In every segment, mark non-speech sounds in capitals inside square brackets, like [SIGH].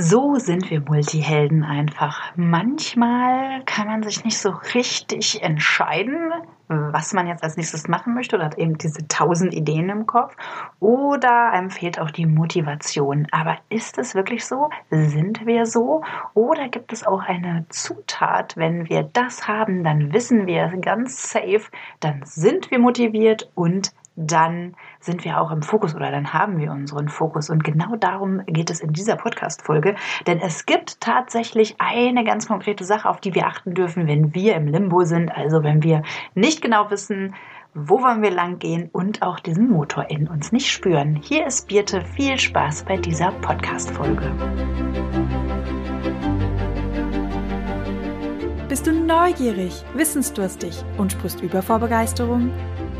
So sind wir Multihelden einfach. Manchmal kann man sich nicht so richtig entscheiden, was man jetzt als nächstes machen möchte oder hat eben diese tausend Ideen im Kopf oder einem fehlt auch die Motivation. Aber ist es wirklich so? Sind wir so? Oder gibt es auch eine Zutat? Wenn wir das haben, dann wissen wir ganz safe, dann sind wir motiviert und dann sind wir auch im Fokus oder dann haben wir unseren Fokus. Und genau darum geht es in dieser Podcast-Folge. Denn es gibt tatsächlich eine ganz konkrete Sache, auf die wir achten dürfen, wenn wir im Limbo sind. Also wenn wir nicht genau wissen, wo wollen wir lang gehen und auch diesen Motor in uns nicht spüren. Hier ist Birte. Viel Spaß bei dieser Podcast-Folge. Bist du neugierig, wissensdurstig und sprichst über vor Begeisterung?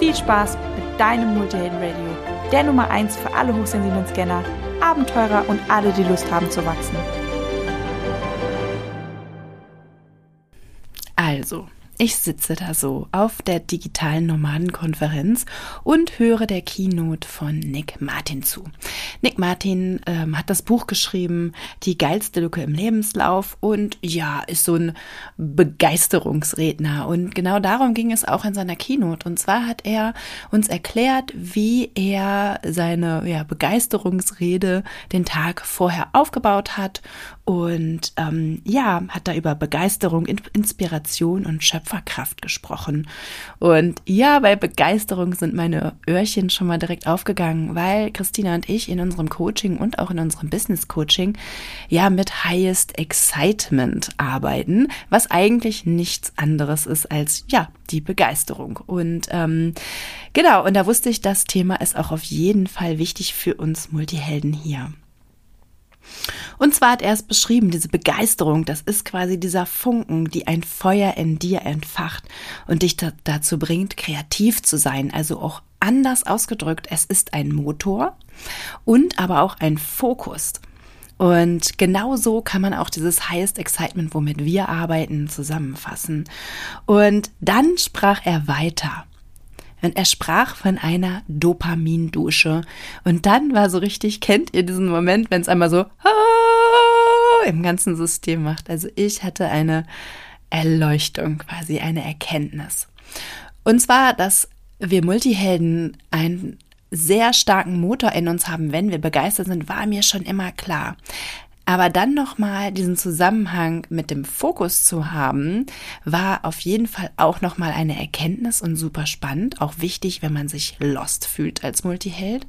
Viel Spaß mit deinem Multihelden Radio, der Nummer 1 für alle hochsensiblen Scanner, Abenteurer und alle, die Lust haben zu wachsen. Ich sitze da so auf der digitalen Nomadenkonferenz und höre der Keynote von Nick Martin zu. Nick Martin ähm, hat das Buch geschrieben, Die geilste Lücke im Lebenslauf und ja, ist so ein Begeisterungsredner. Und genau darum ging es auch in seiner Keynote. Und zwar hat er uns erklärt, wie er seine ja, Begeisterungsrede den Tag vorher aufgebaut hat und ähm, ja, hat da über Begeisterung, Inspiration und Schöpferkraft gesprochen. Und ja, bei Begeisterung sind meine Öhrchen schon mal direkt aufgegangen, weil Christina und ich in unserem Coaching und auch in unserem Business Coaching ja mit Highest Excitement arbeiten, was eigentlich nichts anderes ist als ja die Begeisterung. Und ähm, genau, und da wusste ich, das Thema ist auch auf jeden Fall wichtig für uns Multihelden hier. Und zwar hat er es beschrieben, diese Begeisterung, das ist quasi dieser Funken, die ein Feuer in dir entfacht und dich da, dazu bringt, kreativ zu sein. Also auch anders ausgedrückt, es ist ein Motor und aber auch ein Fokus. Und genau so kann man auch dieses Highest Excitement, womit wir arbeiten, zusammenfassen. Und dann sprach er weiter. Und er sprach von einer Dopamindusche. Und dann war so richtig, kennt ihr diesen Moment, wenn es einmal so im ganzen System macht. Also ich hatte eine Erleuchtung, quasi eine Erkenntnis. Und zwar, dass wir Multihelden einen sehr starken Motor in uns haben, wenn wir begeistert sind, war mir schon immer klar. Aber dann nochmal diesen Zusammenhang mit dem Fokus zu haben, war auf jeden Fall auch nochmal eine Erkenntnis und super spannend. Auch wichtig, wenn man sich lost fühlt als Multiheld.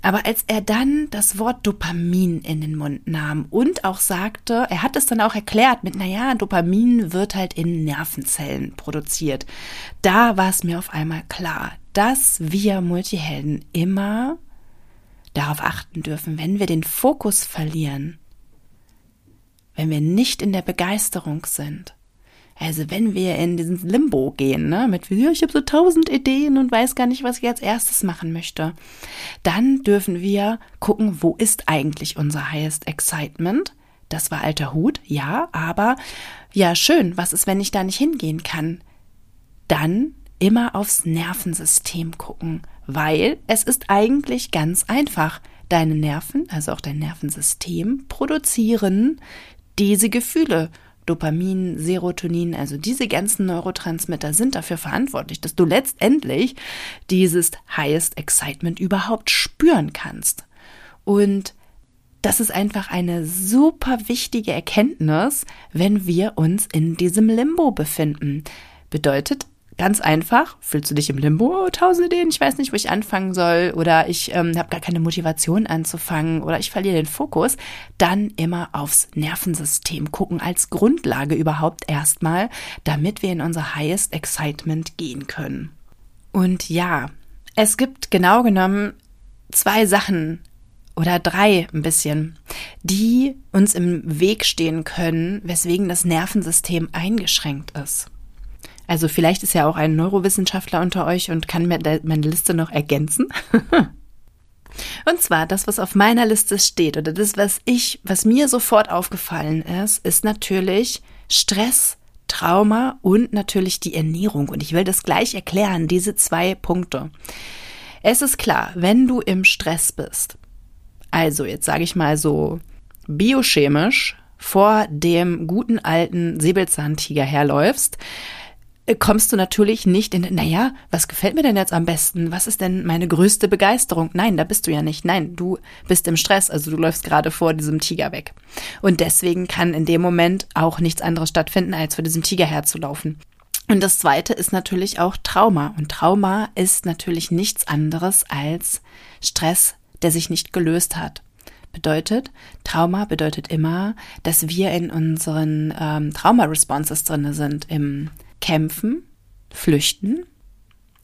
Aber als er dann das Wort Dopamin in den Mund nahm und auch sagte, er hat es dann auch erklärt mit, naja, Dopamin wird halt in Nervenzellen produziert. Da war es mir auf einmal klar, dass wir Multihelden immer darauf achten dürfen, wenn wir den Fokus verlieren, wenn wir nicht in der Begeisterung sind. Also wenn wir in diesen Limbo gehen, ne, mit ja, ich habe so tausend Ideen und weiß gar nicht, was ich als erstes machen möchte, dann dürfen wir gucken, wo ist eigentlich unser highest excitement? Das war alter Hut, ja, aber ja, schön, was ist, wenn ich da nicht hingehen kann? Dann immer aufs Nervensystem gucken, weil es ist eigentlich ganz einfach. Deine Nerven, also auch dein Nervensystem, produzieren diese Gefühle. Dopamin, Serotonin, also diese ganzen Neurotransmitter sind dafür verantwortlich, dass du letztendlich dieses Highest Excitement überhaupt spüren kannst. Und das ist einfach eine super wichtige Erkenntnis, wenn wir uns in diesem Limbo befinden. Bedeutet, Ganz einfach, fühlst du dich im Limbo, tausend Ideen, ich weiß nicht, wo ich anfangen soll. Oder ich ähm, habe gar keine Motivation anzufangen. Oder ich verliere den Fokus, dann immer aufs Nervensystem gucken als Grundlage überhaupt erstmal, damit wir in unser Highest Excitement gehen können. Und ja, es gibt genau genommen zwei Sachen oder drei ein bisschen, die uns im Weg stehen können, weswegen das Nervensystem eingeschränkt ist. Also vielleicht ist ja auch ein Neurowissenschaftler unter euch und kann mir meine Liste noch ergänzen. [LAUGHS] und zwar das, was auf meiner Liste steht oder das, was ich, was mir sofort aufgefallen ist, ist natürlich Stress, Trauma und natürlich die Ernährung. Und ich will das gleich erklären, diese zwei Punkte. Es ist klar, wenn du im Stress bist, also jetzt sage ich mal so biochemisch vor dem guten alten Säbelzahntiger herläufst, kommst du natürlich nicht in, naja, was gefällt mir denn jetzt am besten? Was ist denn meine größte Begeisterung? Nein, da bist du ja nicht. Nein, du bist im Stress, also du läufst gerade vor diesem Tiger weg. Und deswegen kann in dem Moment auch nichts anderes stattfinden, als vor diesem Tiger herzulaufen. Und das zweite ist natürlich auch Trauma. Und Trauma ist natürlich nichts anderes als Stress, der sich nicht gelöst hat. Bedeutet, Trauma bedeutet immer, dass wir in unseren ähm, Trauma-Responses drinne sind, im Kämpfen, Flüchten,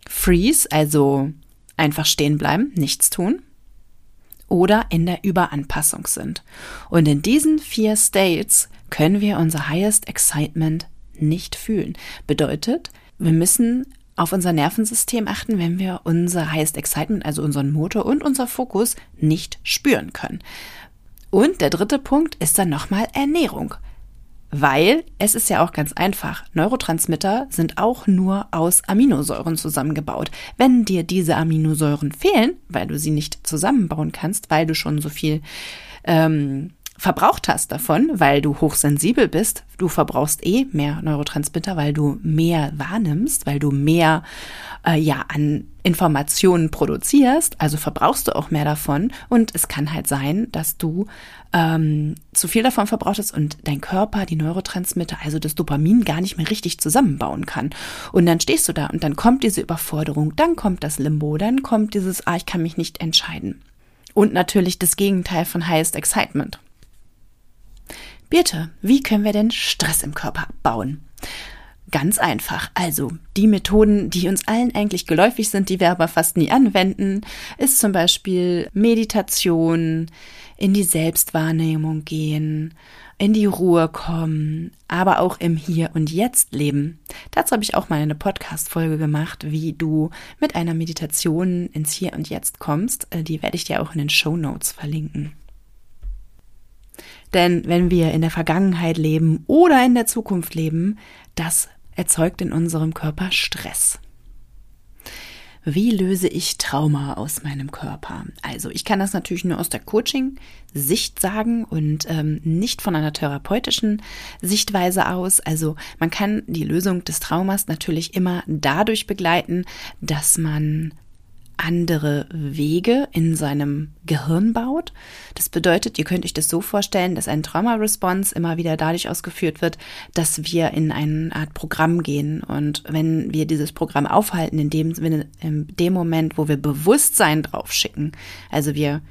Freeze, also einfach stehen bleiben, nichts tun, oder in der Überanpassung sind. Und in diesen vier States können wir unser Highest Excitement nicht fühlen. Bedeutet, wir müssen auf unser Nervensystem achten, wenn wir unser Highest Excitement, also unseren Motor und unser Fokus nicht spüren können. Und der dritte Punkt ist dann nochmal Ernährung. Weil es ist ja auch ganz einfach. Neurotransmitter sind auch nur aus Aminosäuren zusammengebaut. Wenn dir diese Aminosäuren fehlen, weil du sie nicht zusammenbauen kannst, weil du schon so viel ähm, verbraucht hast davon, weil du hochsensibel bist. Du verbrauchst eh mehr Neurotransmitter, weil du mehr wahrnimmst, weil du mehr äh, ja an Informationen produzierst, also verbrauchst du auch mehr davon. Und es kann halt sein, dass du ähm, zu viel davon verbraucht hast und dein Körper die Neurotransmitter, also das Dopamin, gar nicht mehr richtig zusammenbauen kann. Und dann stehst du da und dann kommt diese Überforderung, dann kommt das Limbo, dann kommt dieses, ah, ich kann mich nicht entscheiden. Und natürlich das Gegenteil von Highest Excitement. Birte, wie können wir denn Stress im Körper abbauen? Ganz einfach. Also, die Methoden, die uns allen eigentlich geläufig sind, die wir aber fast nie anwenden, ist zum Beispiel Meditation, in die Selbstwahrnehmung gehen, in die Ruhe kommen, aber auch im Hier und Jetzt leben. Dazu habe ich auch mal eine Podcast-Folge gemacht, wie du mit einer Meditation ins Hier und Jetzt kommst. Äh, die werde ich dir auch in den Show Notes verlinken. Denn wenn wir in der Vergangenheit leben oder in der Zukunft leben, das erzeugt in unserem Körper Stress. Wie löse ich Trauma aus meinem Körper? Also ich kann das natürlich nur aus der Coaching-Sicht sagen und ähm, nicht von einer therapeutischen Sichtweise aus. Also man kann die Lösung des Traumas natürlich immer dadurch begleiten, dass man andere Wege in seinem Gehirn baut. Das bedeutet, ihr könnt euch das so vorstellen, dass ein Trauma-Response immer wieder dadurch ausgeführt wird, dass wir in eine Art Programm gehen. Und wenn wir dieses Programm aufhalten, in dem, in dem Moment, wo wir Bewusstsein draufschicken, also wir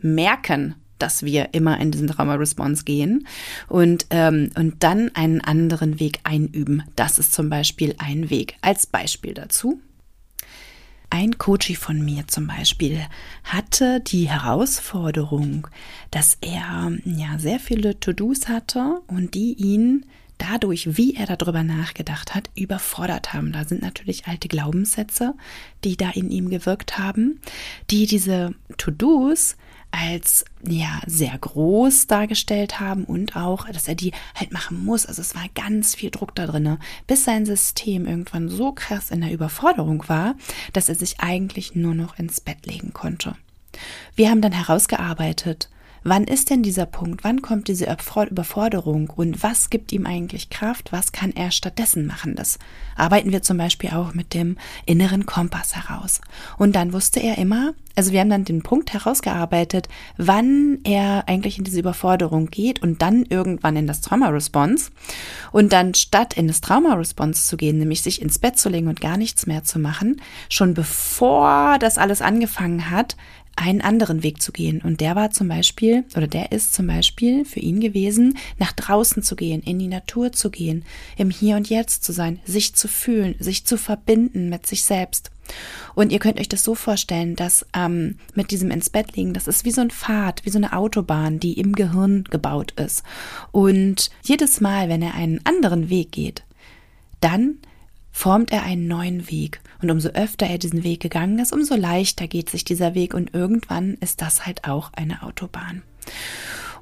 merken, dass wir immer in diesen Trauma-Response gehen und, ähm, und dann einen anderen Weg einüben. Das ist zum Beispiel ein Weg. Als Beispiel dazu ein Coachie von mir zum Beispiel hatte die Herausforderung, dass er ja sehr viele To-Dos hatte und die ihn dadurch, wie er darüber nachgedacht hat, überfordert haben. Da sind natürlich alte Glaubenssätze, die da in ihm gewirkt haben, die diese To-Dos als ja sehr groß dargestellt haben und auch, dass er die halt machen muss. Also es war ganz viel Druck da drinne, bis sein System irgendwann so krass in der Überforderung war, dass er sich eigentlich nur noch ins Bett legen konnte. Wir haben dann herausgearbeitet, Wann ist denn dieser Punkt? Wann kommt diese Überforderung? Und was gibt ihm eigentlich Kraft? Was kann er stattdessen machen? Das arbeiten wir zum Beispiel auch mit dem inneren Kompass heraus. Und dann wusste er immer, also wir haben dann den Punkt herausgearbeitet, wann er eigentlich in diese Überforderung geht und dann irgendwann in das Trauma-Response. Und dann statt in das Trauma-Response zu gehen, nämlich sich ins Bett zu legen und gar nichts mehr zu machen, schon bevor das alles angefangen hat, einen anderen Weg zu gehen. Und der war zum Beispiel, oder der ist zum Beispiel für ihn gewesen, nach draußen zu gehen, in die Natur zu gehen, im Hier und Jetzt zu sein, sich zu fühlen, sich zu verbinden mit sich selbst. Und ihr könnt euch das so vorstellen, dass ähm, mit diesem ins Bett liegen, das ist wie so ein Pfad, wie so eine Autobahn, die im Gehirn gebaut ist. Und jedes Mal, wenn er einen anderen Weg geht, dann formt er einen neuen Weg. Und umso öfter er diesen Weg gegangen ist, umso leichter geht sich dieser Weg und irgendwann ist das halt auch eine Autobahn.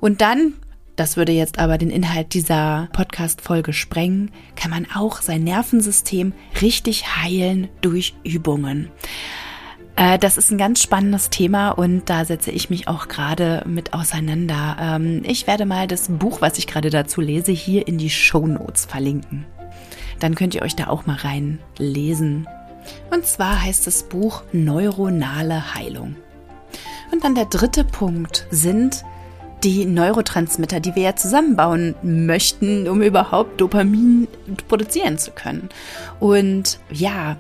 Und dann, das würde jetzt aber den Inhalt dieser Podcast-Folge sprengen, kann man auch sein Nervensystem richtig heilen durch Übungen. Äh, das ist ein ganz spannendes Thema und da setze ich mich auch gerade mit auseinander. Ähm, ich werde mal das Buch, was ich gerade dazu lese, hier in die Show Notes verlinken dann könnt ihr euch da auch mal reinlesen. Und zwar heißt das Buch Neuronale Heilung. Und dann der dritte Punkt sind die Neurotransmitter, die wir ja zusammenbauen möchten, um überhaupt Dopamin produzieren zu können. Und ja,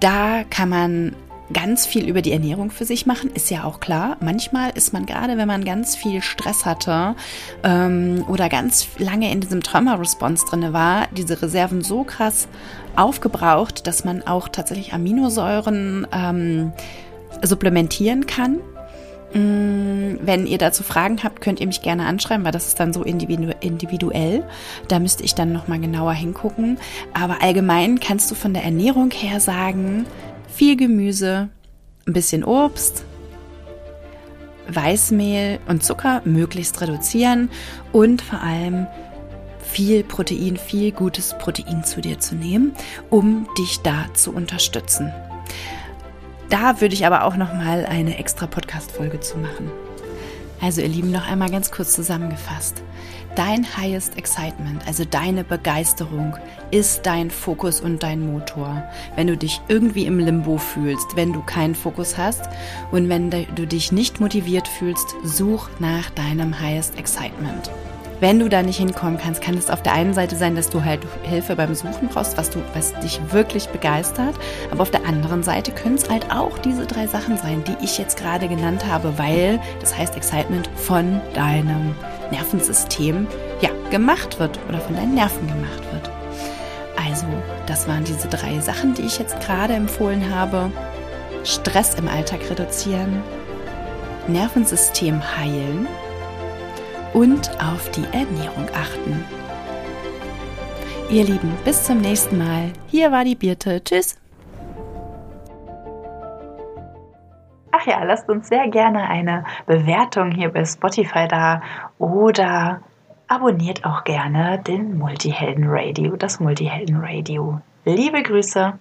da kann man ganz viel über die Ernährung für sich machen, ist ja auch klar. Manchmal ist man gerade, wenn man ganz viel Stress hatte ähm, oder ganz lange in diesem Trauma-Response drin war, diese Reserven so krass aufgebraucht, dass man auch tatsächlich Aminosäuren ähm, supplementieren kann. Mm, wenn ihr dazu Fragen habt, könnt ihr mich gerne anschreiben, weil das ist dann so individu individuell. Da müsste ich dann nochmal genauer hingucken. Aber allgemein kannst du von der Ernährung her sagen, viel Gemüse, ein bisschen Obst, Weißmehl und Zucker möglichst reduzieren und vor allem viel Protein, viel gutes Protein zu dir zu nehmen, um dich da zu unterstützen. Da würde ich aber auch noch mal eine extra Podcast Folge zu machen. Also ihr Lieben, noch einmal ganz kurz zusammengefasst. Dein highest excitement, also deine Begeisterung, ist dein Fokus und dein Motor. Wenn du dich irgendwie im Limbo fühlst, wenn du keinen Fokus hast und wenn du dich nicht motiviert fühlst, such nach deinem highest excitement. Wenn du da nicht hinkommen kannst, kann es auf der einen Seite sein, dass du halt Hilfe beim Suchen brauchst, was du, was dich wirklich begeistert. Aber auf der anderen Seite können es halt auch diese drei Sachen sein, die ich jetzt gerade genannt habe, weil das heißt Excitement von deinem Nervensystem ja gemacht wird oder von deinen Nerven gemacht wird. Also, das waren diese drei Sachen, die ich jetzt gerade empfohlen habe. Stress im Alltag reduzieren, Nervensystem heilen und auf die Ernährung achten. Ihr Lieben, bis zum nächsten Mal. Hier war die Birte. Tschüss. Ach ja, lasst uns sehr gerne eine Bewertung hier bei Spotify da oder abonniert auch gerne den Multihelden Radio, das Multihelden Radio. Liebe Grüße.